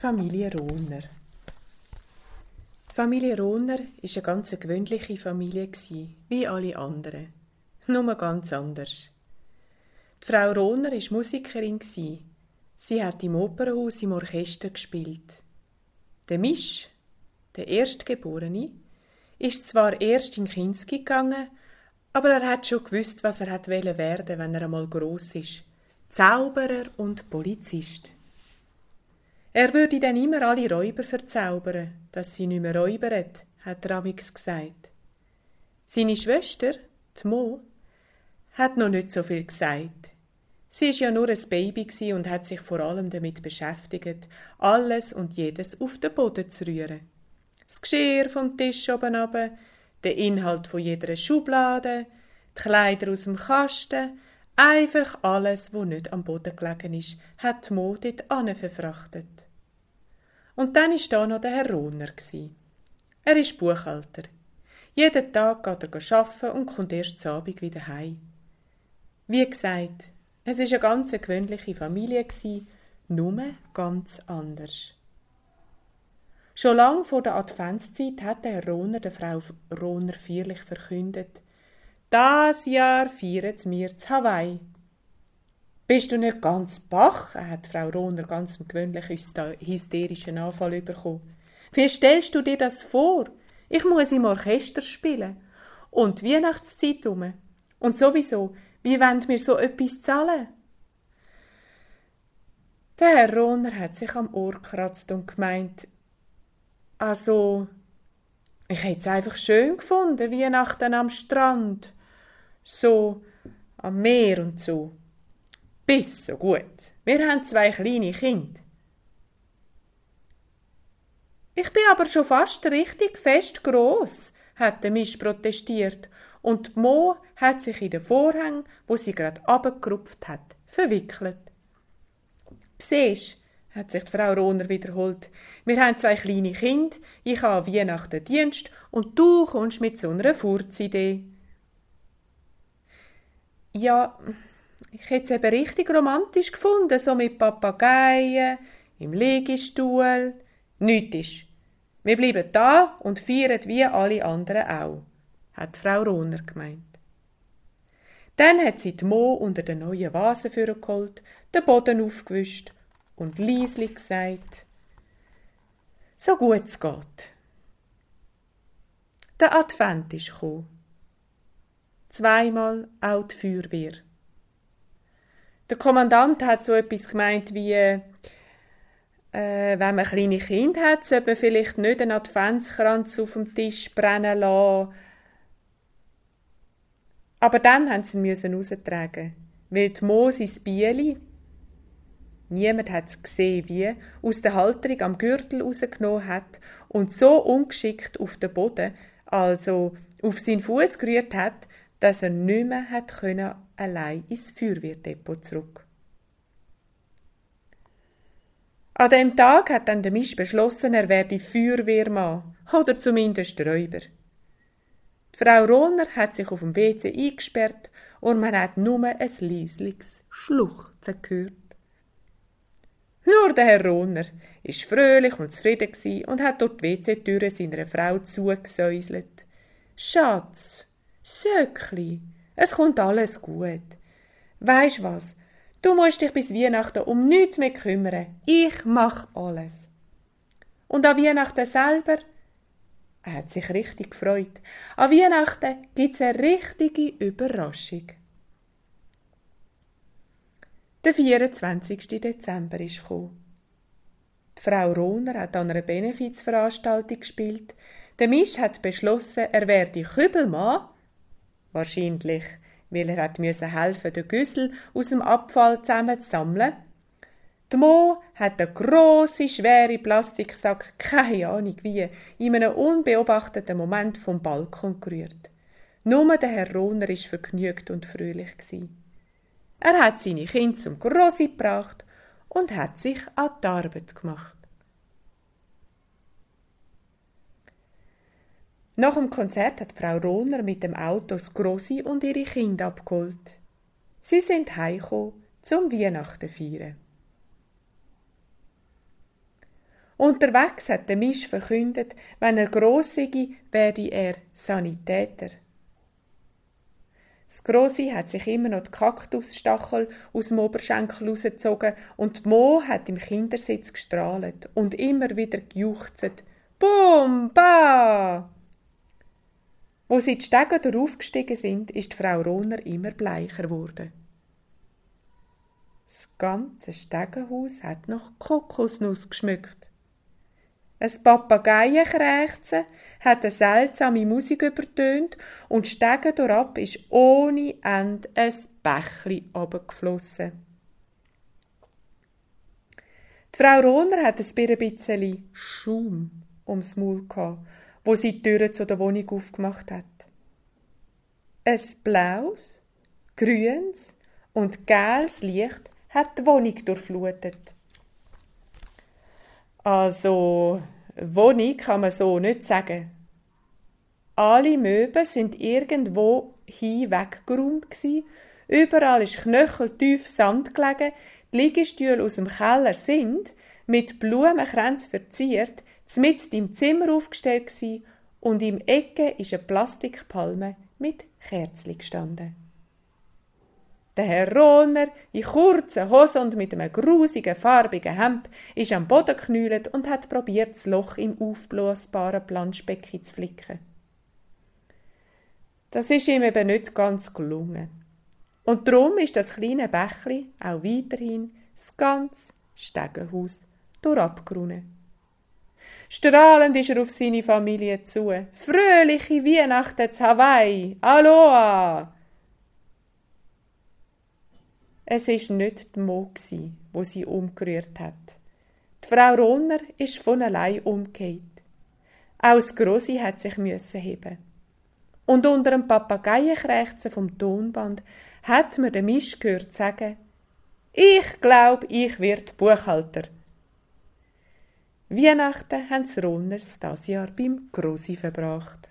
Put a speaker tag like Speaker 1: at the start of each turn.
Speaker 1: Familie Rohner. Die Familie Rohner war eine ganz gewöhnliche Familie, wie alle anderen. Nur ganz anders. Die Frau Rohner war Musikerin. Sie hat im Opernhaus im Orchester gespielt. Der Misch, der Erstgeborene, ist zwar erst in Kinski gegangen, aber er hat schon gewusst, was er hat werden, wenn er einmal groß ist. Zauberer und Polizist. Er würde dann immer alle Räuber verzaubern, dass sie nicht mehr räubern, hat Ramix gesagt. Seine Schwester, die Mo, hat noch nicht so viel gesagt. Sie ist ja nur ein Baby und hat sich vor allem damit beschäftigt, alles und jedes auf den Boden zu rühren. Das Geschirr vom Tisch oben runter, der Inhalt von jeder Schublade, die Kleider aus dem Kasten, einfach alles, wo nicht am Boden gelegen ist, hat Mo dort verfrachtet. Und dann ist da noch der Herr Rohner. Er ist Buchhalter. Jeden Tag geht er arbeiten und kommt erst zu Abend wieder heim. Wie gesagt, es ist eine ganz gewöhnliche Familie nur ganz anders. Schon lang vor der Adventszeit hat der Herr Rohner der Frau Rohner feierlich verkündet, das Jahr feiern wir zu Hawaii. Bist du nicht ganz bach? hat Frau Rohner ganz einen gewöhnlichen hysterischen Anfall bekommen. Wie stellst du dir das vor? Ich muss im Orchester spielen. Und Weihnachtszeit um. Und sowieso, wie wollen wir so etwas zahlen? Der Herr Rohner hat sich am Ohr gekratzt und gemeint, also, ich hätte es einfach schön gefunden, Weihnachten am Strand, so am Meer und so. Bis so gut. Wir haben zwei kleine Kinder. Ich bin aber schon fast richtig fest groß, hat der Misch protestiert, und Mo hat sich in den Vorhang, wo sie gerade abgerupft hat, verwickelt. Siehst, hat sich die Frau Rohner wiederholt. Wir haben zwei kleine Kinder, ich habe Weihnachten Dienst und du kommst mit so einer Furzidee. Ja, ich hätte es eben richtig romantisch gefunden, so mit Papageien, im Liegestuhl. Nichts ist. Wir bleiben da und feiern wie alle anderen auch, hat Frau Rohner gemeint. Dann hat sie die Mo unter den neuen Vasen geholt, den Boden aufgewischt und leislich gesagt, so gut es geht. Der Advent ist gekommen. Zweimal auch die Feuerwehr. Der Kommandant hat so etwas gemeint wie, äh, wenn man kleine Kinder hat, sollte man vielleicht nicht einen Adventskranz auf dem Tisch brennen lassen. Aber dann haben sie ihn raustragen, weil die Moses Bieli, niemand hat es gesehen, wie, aus der Halterung am Gürtel rausgenommen hat und so ungeschickt auf den Boden, also auf seinen Fuß gerührt hat, dass er nicht mehr hat können allein ins Feuerwehrdepot zurück. An dem Tag hat dann der Misch beschlossen, er werde Feuerwehrmann oder zumindest Räuber. Die Frau Rohner hat sich auf dem WC eingesperrt und man hat nur ein leisliches Schluchzen gehört. Nur der Herr Rohner ist fröhlich und zufrieden und hat dort die WC-Türe seiner Frau zugesäuselt. Schatz, Söckli, es kommt alles gut. Weisst was? Du musst dich bis Weihnachten um nichts mehr kümmern. Ich mach alles. Und an Weihnachten selber? Er hat sich richtig gefreut. An Weihnachten gibt's eine richtige Überraschung. Der 24. Dezember ist gekommen. Die Frau Rohner hat an einer Benefizveranstaltung gespielt. Der Misch hat beschlossen, er werde Kübelmann Wahrscheinlich, weil er hat müssen helfen, den Güssel aus dem Abfall zusammenzusammeln. Die Mo hat einen grossen, schweren Plastiksack, keine Ahnung wie, in einem unbeobachteten Moment vom Balkon gerührt. Nur der Herr Rohner war vergnügt und fröhlich. Er hat seine Kinder zum Grossi gebracht und hat sich an die Arbeit gemacht. Nach dem Konzert hat Frau Rohner mit dem Auto das Grossi und ihre Kinder abgeholt. Sie sind heimgekommen zum Weihnachten feiern. Unterwegs hat der Misch verkündet, wenn er gross sei, werde er Sanitäter. Das Grossi hat sich immer noch die Kaktusstachel aus dem Oberschenkel rausgezogen und Mo hat im Kindersitz gestrahlt und immer wieder gejuchzt. Bum, ba! Wo sie die Stege daraufgestiegen sind, ist die Frau Rohner immer bleicher geworden. Das ganze Stegenhaus hat nach Kokosnuss geschmückt. Ein Papageienkrächzen hat eine seltsame Musik übertönt und Stegen durchab ist ohne Ende ein Bächli runtergeflossen. Die Frau Rohner hat ein bisschen Schaum ums Maul gehabt, wo sie die Türe zu der Wohnung aufgemacht hat. Ein blaues, grünes und gelbes Licht hat die Wohnung durchflutet. Also, Wohnung kann man so nicht sagen. Alle Möbel sind irgendwo hin weggeräumt gsi. Überall ist knöcheltief Sand gelegen. Die Liegestühle aus dem Keller sind mit Blumenkränzen verziert, mit im Zimmer aufgestellt gsi und im Ecke ist eine Plastikpalme mit Kerzli gestanden. Der Herr Rohner, in kurzen Hosen und mit einem grusigen, farbigen Hemd, ist am Boden geknüllt und hat probiert, das Loch im aufblasbaren Planschbecken zu flicken. Das ist ihm eben nicht ganz gelungen. Und darum ist das kleine Bächli auch weiterhin das ganze Stegenhaus durchabgerunnen. Strahlend ist er auf seine Familie zu. Fröhliche Weihnachten zu Hawaii! Aloha! Es ist nicht die Mo, wo sie umgerührt hat. Die Frau Ronner ist von allein umgekehrt. Auch das Grossi hat sich müssen heben. Und unter dem Papageienkrächzen vom Tonband hat mir der Misch gehört sagen, ich glaub, ich werd Buchhalter. Weihnachten haben die Ronners das Jahr beim Grossi verbracht.